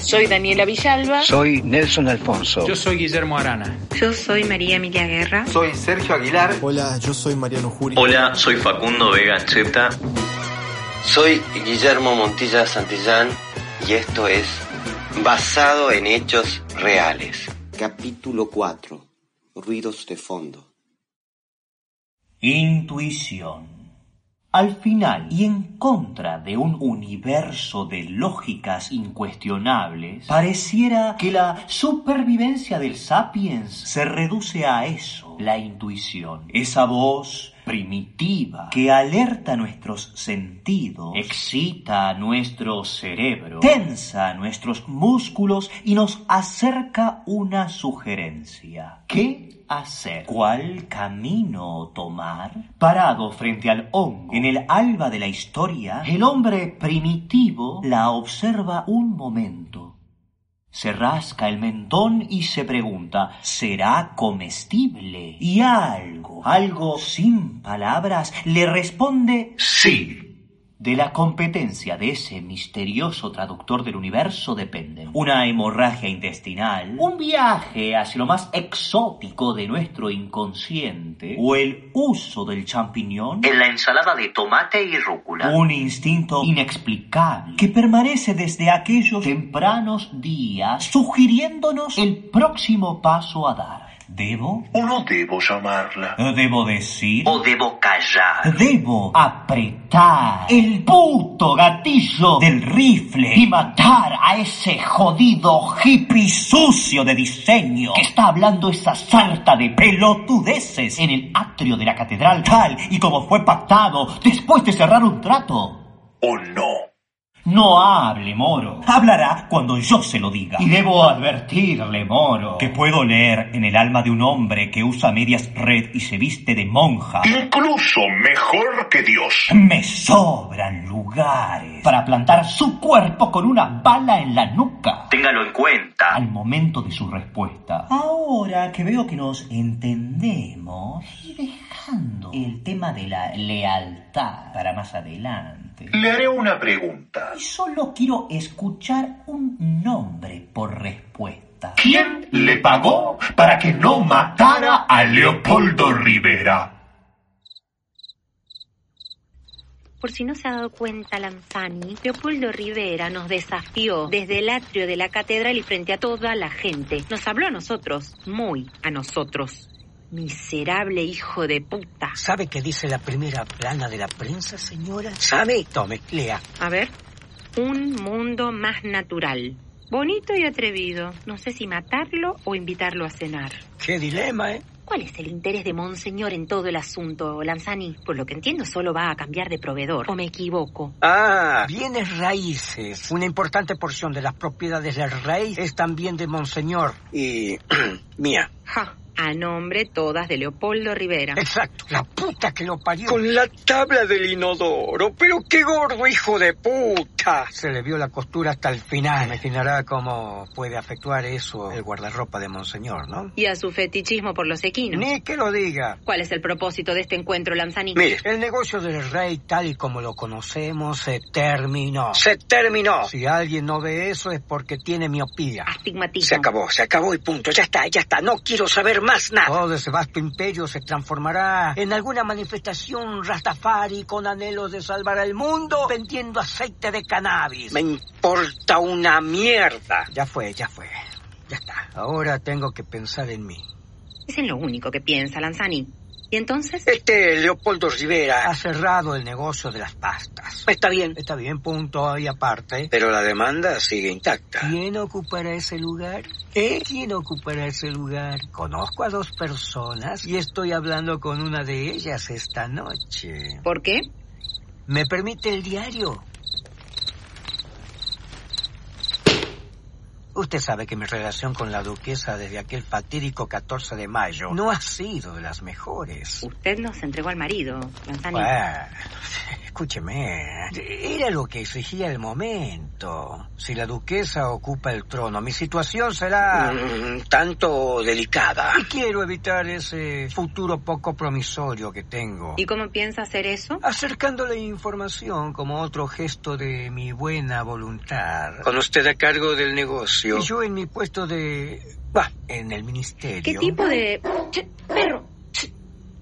Soy Daniela Villalba. Soy Nelson Alfonso. Yo soy Guillermo Arana. Yo soy María Emilia Guerra. Soy Sergio Aguilar. Hola, yo soy Mariano Juri. Hola, soy Facundo Vega Ancheta. Soy Guillermo Montilla Santillán y esto es Basado en Hechos Reales. Capítulo 4. Ruidos de fondo. Intuición. Al final, y en contra de un universo de lógicas incuestionables, pareciera que la supervivencia del sapiens se reduce a eso, la intuición, esa voz primitiva que alerta nuestros sentidos, excita nuestro cerebro, tensa nuestros músculos y nos acerca una sugerencia. ¿Qué hacer? ¿Cuál camino tomar? Parado frente al hongo, en el alba de la historia, el hombre primitivo la observa un momento. Se rasca el mentón y se pregunta, ¿será comestible? Y algo, algo sin palabras, le responde sí. De la competencia de ese misterioso traductor del universo dependen una hemorragia intestinal, un viaje hacia lo más exótico de nuestro inconsciente o el uso del champiñón en la ensalada de tomate y rúcula. Un instinto inexplicable que permanece desde aquellos tempranos días sugiriéndonos el próximo paso a dar. ¿Debo? ¿O no debo llamarla? ¿Debo decir? ¿O debo callar? Debo apretar el puto gatillo del rifle y matar a ese jodido hippie sucio de diseño que está hablando esa sarta de pelotudeces en el atrio de la catedral tal y como fue pactado después de cerrar un trato. ¿O no? No hable, Moro. Hablará cuando yo se lo diga. Y debo advertirle, Moro, que puedo leer en el alma de un hombre que usa medias red y se viste de monja. Incluso mejor que Dios. Me sobran lugares para plantar su cuerpo con una bala en la nuca. Téngalo en cuenta. Al momento de su respuesta. Ahora que veo que nos entendemos y dejando el tema de la lealtad para más adelante. Le haré una pregunta. Y solo quiero escuchar un nombre por respuesta. ¿Quién le pagó para que no matara a Leopoldo Rivera? Por si no se ha dado cuenta Lanzani, Leopoldo Rivera nos desafió desde el atrio de la catedral y frente a toda la gente. Nos habló a nosotros, muy a nosotros. Miserable hijo de puta. ¿Sabe qué dice la primera plana de la prensa, señora? ¿Sabe? Tome, lea. A ver. Un mundo más natural. Bonito y atrevido. No sé si matarlo o invitarlo a cenar. Qué dilema, ¿eh? ¿Cuál es el interés de Monseñor en todo el asunto, Lanzani? Por lo que entiendo, solo va a cambiar de proveedor. ¿O me equivoco? Ah, bienes raíces. Una importante porción de las propiedades del rey es también de Monseñor. Y mía. Ja. A nombre todas de Leopoldo Rivera. Exacto, la puta que lo parió. Con la tabla del inodoro. Pero qué gordo hijo de puta. Se le vio la costura hasta el final. Imaginará cómo puede afectuar eso el guardarropa de Monseñor, ¿no? Y a su fetichismo por los equinos. Ni que lo diga. ¿Cuál es el propósito de este encuentro, Lanzani? Mire, el negocio del rey tal y como lo conocemos se terminó. Se terminó. Si alguien no ve eso es porque tiene miopía. Astigmatismo. Se acabó, se acabó y punto. Ya está, ya está. No quiero saber más nada. Todo ese vasto imperio se transformará en alguna manifestación rastafari con anhelos de salvar al mundo vendiendo aceite de cannabis. Me importa una mierda. Ya fue, ya fue. Ya está. Ahora tengo que pensar en mí. Es en lo único que piensa Lanzani. ¿Y entonces? Este Leopoldo Rivera ha cerrado el negocio de las pastas. Está bien. Está bien, punto y aparte. Pero la demanda sigue intacta. ¿Quién ocupará ese lugar? ¿Eh? ¿Quién ocupará ese lugar? Conozco a dos personas y estoy hablando con una de ellas esta noche. ¿Por qué? ¿Me permite el diario? Usted sabe que mi relación con la duquesa desde aquel fatídico 14 de mayo no ha sido de las mejores. Usted nos entregó al marido, Lanzani. Bueno, escúcheme, era lo que exigía el momento. Si la duquesa ocupa el trono, mi situación será... Mm, tanto delicada. Y quiero evitar ese futuro poco promisorio que tengo. ¿Y cómo piensa hacer eso? Acercándole información como otro gesto de mi buena voluntad. Con usted a cargo del negocio. Y yo en mi puesto de... bah, en el ministerio. ¿Qué tipo de... Ch, perro.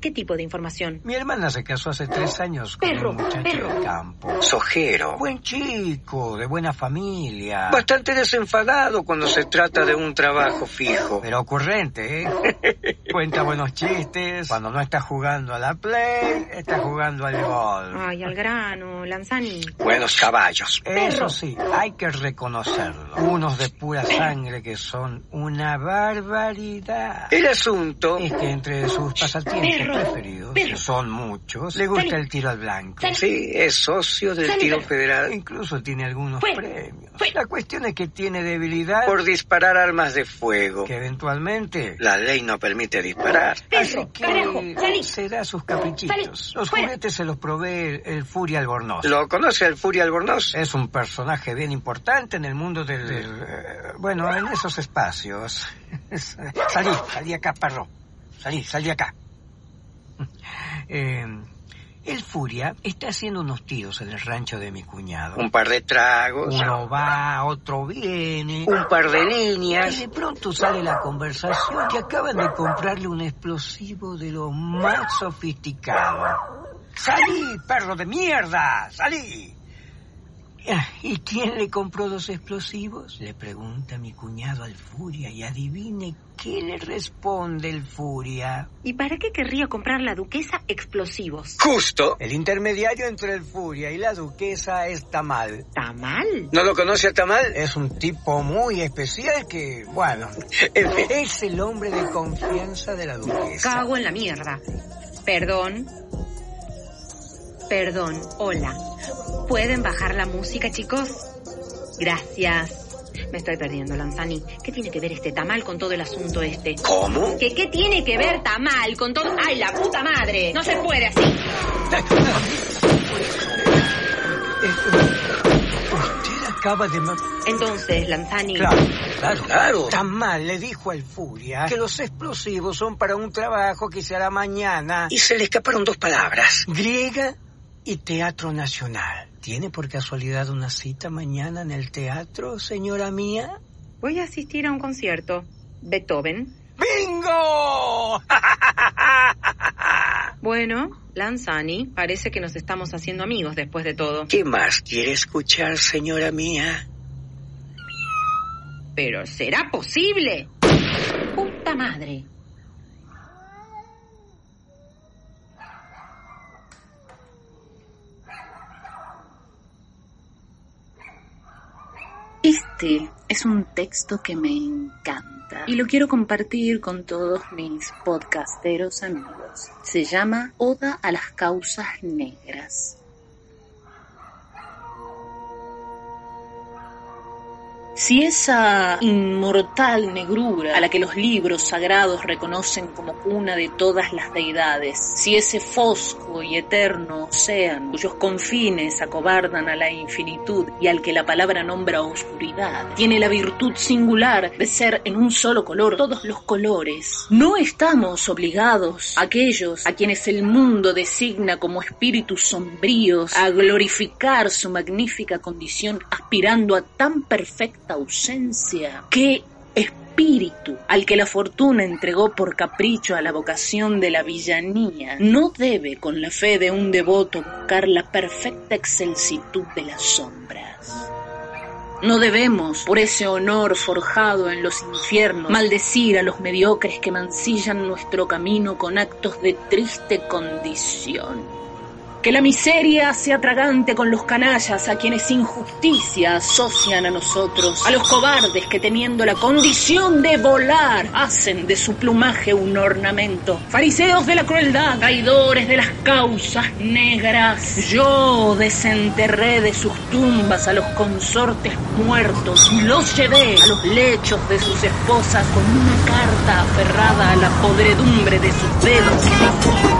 ¿Qué tipo de información? Mi hermana se casó hace tres años con Perro, un muchacho perro. del campo. Sojero. Buen chico, de buena familia. Bastante desenfadado cuando se trata de un trabajo fijo. Pero ocurrente, ¿eh? Cuenta buenos chistes. Cuando no está jugando a la play, está jugando al golf. Ay, al grano, Lanzani. Buenos caballos. Eso sí, hay que reconocerlo. Unos de pura sangre que son una barbaridad. El asunto Es que entre sus pasatiempos Perro, preferidos, son muchos, le gusta el tiro al blanco. Sí, es socio del tiro federal Incluso tiene algunos premios. La cuestión es que tiene debilidad por disparar armas de fuego. que eventualmente La ley no permite disparar. Así que carajo, se da sus caprichitos. Los fuera. juguetes se los provee el Furia Albornoz. ¿Lo conoce el Furia Albornoz? Es un personaje bien importante en el mundo del... del, eh, bueno, en esos espacios. Es- salí, salí acá, perro. Salí, salí acá. Eh, el Furia está haciendo unos tiros en el rancho de mi cuñado. Un par de tragos, Uno va, otro viene. un par de Y líneas. de pronto sale la conversación que acaban de comprarle un explosivo de lo más sofisticado. ¡Salí, perro de mierda! ¡Salí! ¿Y quién le compró los explosivos? Le pregunta mi cuñado al Furia y adivine qué le responde el Furia. ¿Y para qué querría comprar la duquesa explosivos? Justo. El intermediario entre el Furia y la duquesa es Tamal. ¿Tamal? ¿No lo conoce a Tamal? Es un tipo muy especial que, bueno, En fin. es el hombre de confianza de la duquesa. Cago en la mierda. Perdón. Perdón. Hola. ¿Pueden bajar la música, chicos? Gracias. Me estoy perdiendo, Lanzani. ¿Qué tiene que ver este tamal con todo el asunto este? ¿Cómo? ¿Qué, ¿Qué tiene que ver tamal con todo...? ¡Ay, la puta madre! No se puede así. Usted acaba de... ma- Entonces, Lanzani... Claro, claro. Claro. Tamal le dijo al Furia que los explosivos son para un trabajo que se hará mañana. Y se le escaparon dos palabras. Griega y Teatro Nacional. ¿Tiene por casualidad una cita mañana en el teatro, señora mía? Voy a asistir a un concierto. Beethoven. ¡Bingo! Bueno, Lanzani, parece que nos estamos haciendo amigos después de todo. ¿Qué más quiere escuchar, señora mía? Pero ¿será posible? Puta madre. Este es un texto que me encanta y lo quiero compartir con todos mis podcasteros amigos. Se llama Oda a las causas negras. Si esa inmortal negrura a la que los libros sagrados reconocen como cuna de todas las deidades, si ese fosco y eterno océano cuyos confines acobardan a la infinitud y al que la palabra nombra oscuridad, tiene la virtud singular de ser en un solo color todos los colores, no estamos obligados, aquellos a quienes el mundo designa como espíritus sombríos, a glorificar su magnífica condición aspirando a tan perfecta ausencia que espíritu al que la fortuna entregó por capricho a la vocación de la villanía no debe con la fe de un devoto buscar la perfecta excelsitud de las sombras. No debemos, por ese honor forjado en los infiernos, maldecir a los mediocres que mancillan nuestro camino con actos de triste condición. Que la miseria sea tragante con los canallas a quienes injusticia asocian a nosotros, a los cobardes que teniendo la condición de volar hacen de su plumaje un ornamento. Fariseos de la crueldad, traidores de las causas negras. Yo desenterré de sus tumbas a los consortes muertos y los llevé a los lechos de sus esposas con una carta aferrada a la podredumbre de sus dedos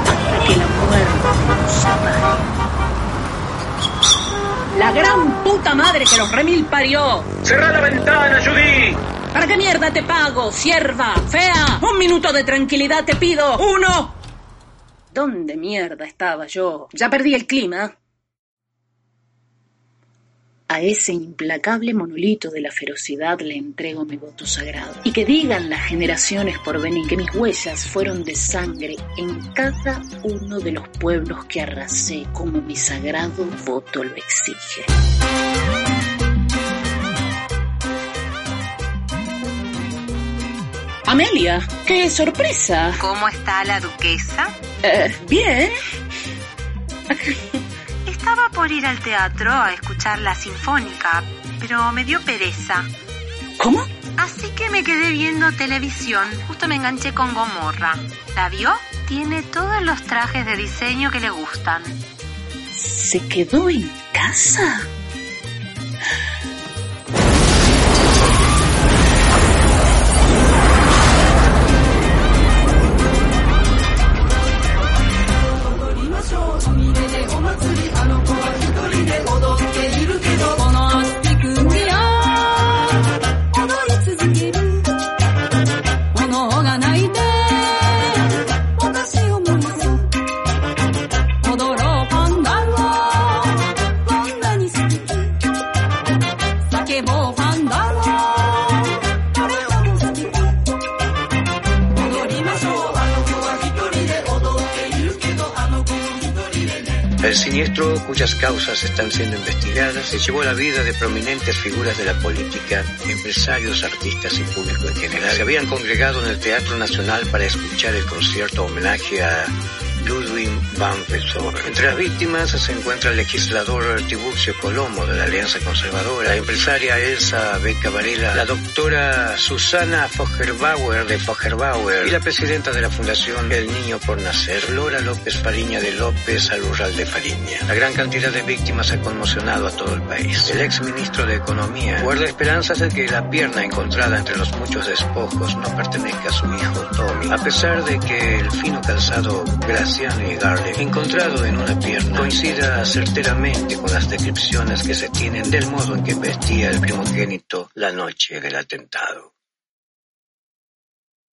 que los remil parió. ¡Cerrá la ventana, Judy! ¿Para qué mierda te pago, sierva? ¡Fea! Un minuto de tranquilidad te pido. ¡Uno! ¿Dónde mierda estaba yo? Ya perdí el clima. A ese implacable monolito de la ferocidad le entrego mi voto sagrado. Y que digan las generaciones por venir que mis huellas fueron de sangre en cada uno de los pueblos que arrasé como mi sagrado voto lo exige. Amelia, qué sorpresa. ¿Cómo está la duquesa? Eh, bien. Estaba por ir al teatro a escuchar la sinfónica, pero me dio pereza. ¿Cómo? Así que me quedé viendo televisión. Justo me enganché con Gomorra. ¿La vio? Tiene todos los trajes de diseño que le gustan. ¿Se quedó en casa? Cuyas causas están siendo investigadas, se llevó la vida de prominentes figuras de la política, empresarios, artistas y público en general. Se habían congregado en el Teatro Nacional para escuchar el concierto homenaje a Ludwig van Beethoven. Entre las víctimas se encuentra el legislador Tiburcio Colomo de la Alianza Conservadora, la empresaria Elsa Beca Varela, la doctora Susana Fogerbauer de Fogerbauer y la presidenta de la Fundación El Niño por Nacer, Lora López Fariña de López Alurral de Fariña. La gran cantidad de víctimas ha conmocionado a todo el país. El ex ministro de Economía guarda esperanzas de que la pierna encontrada entre los muchos despojos no pertenezca a su hijo Tommy, a pesar de que el fino calzado Garle, encontrado en una pierna, coincida certeramente con las descripciones que se tienen del modo en que vestía el primogénito la noche del atentado.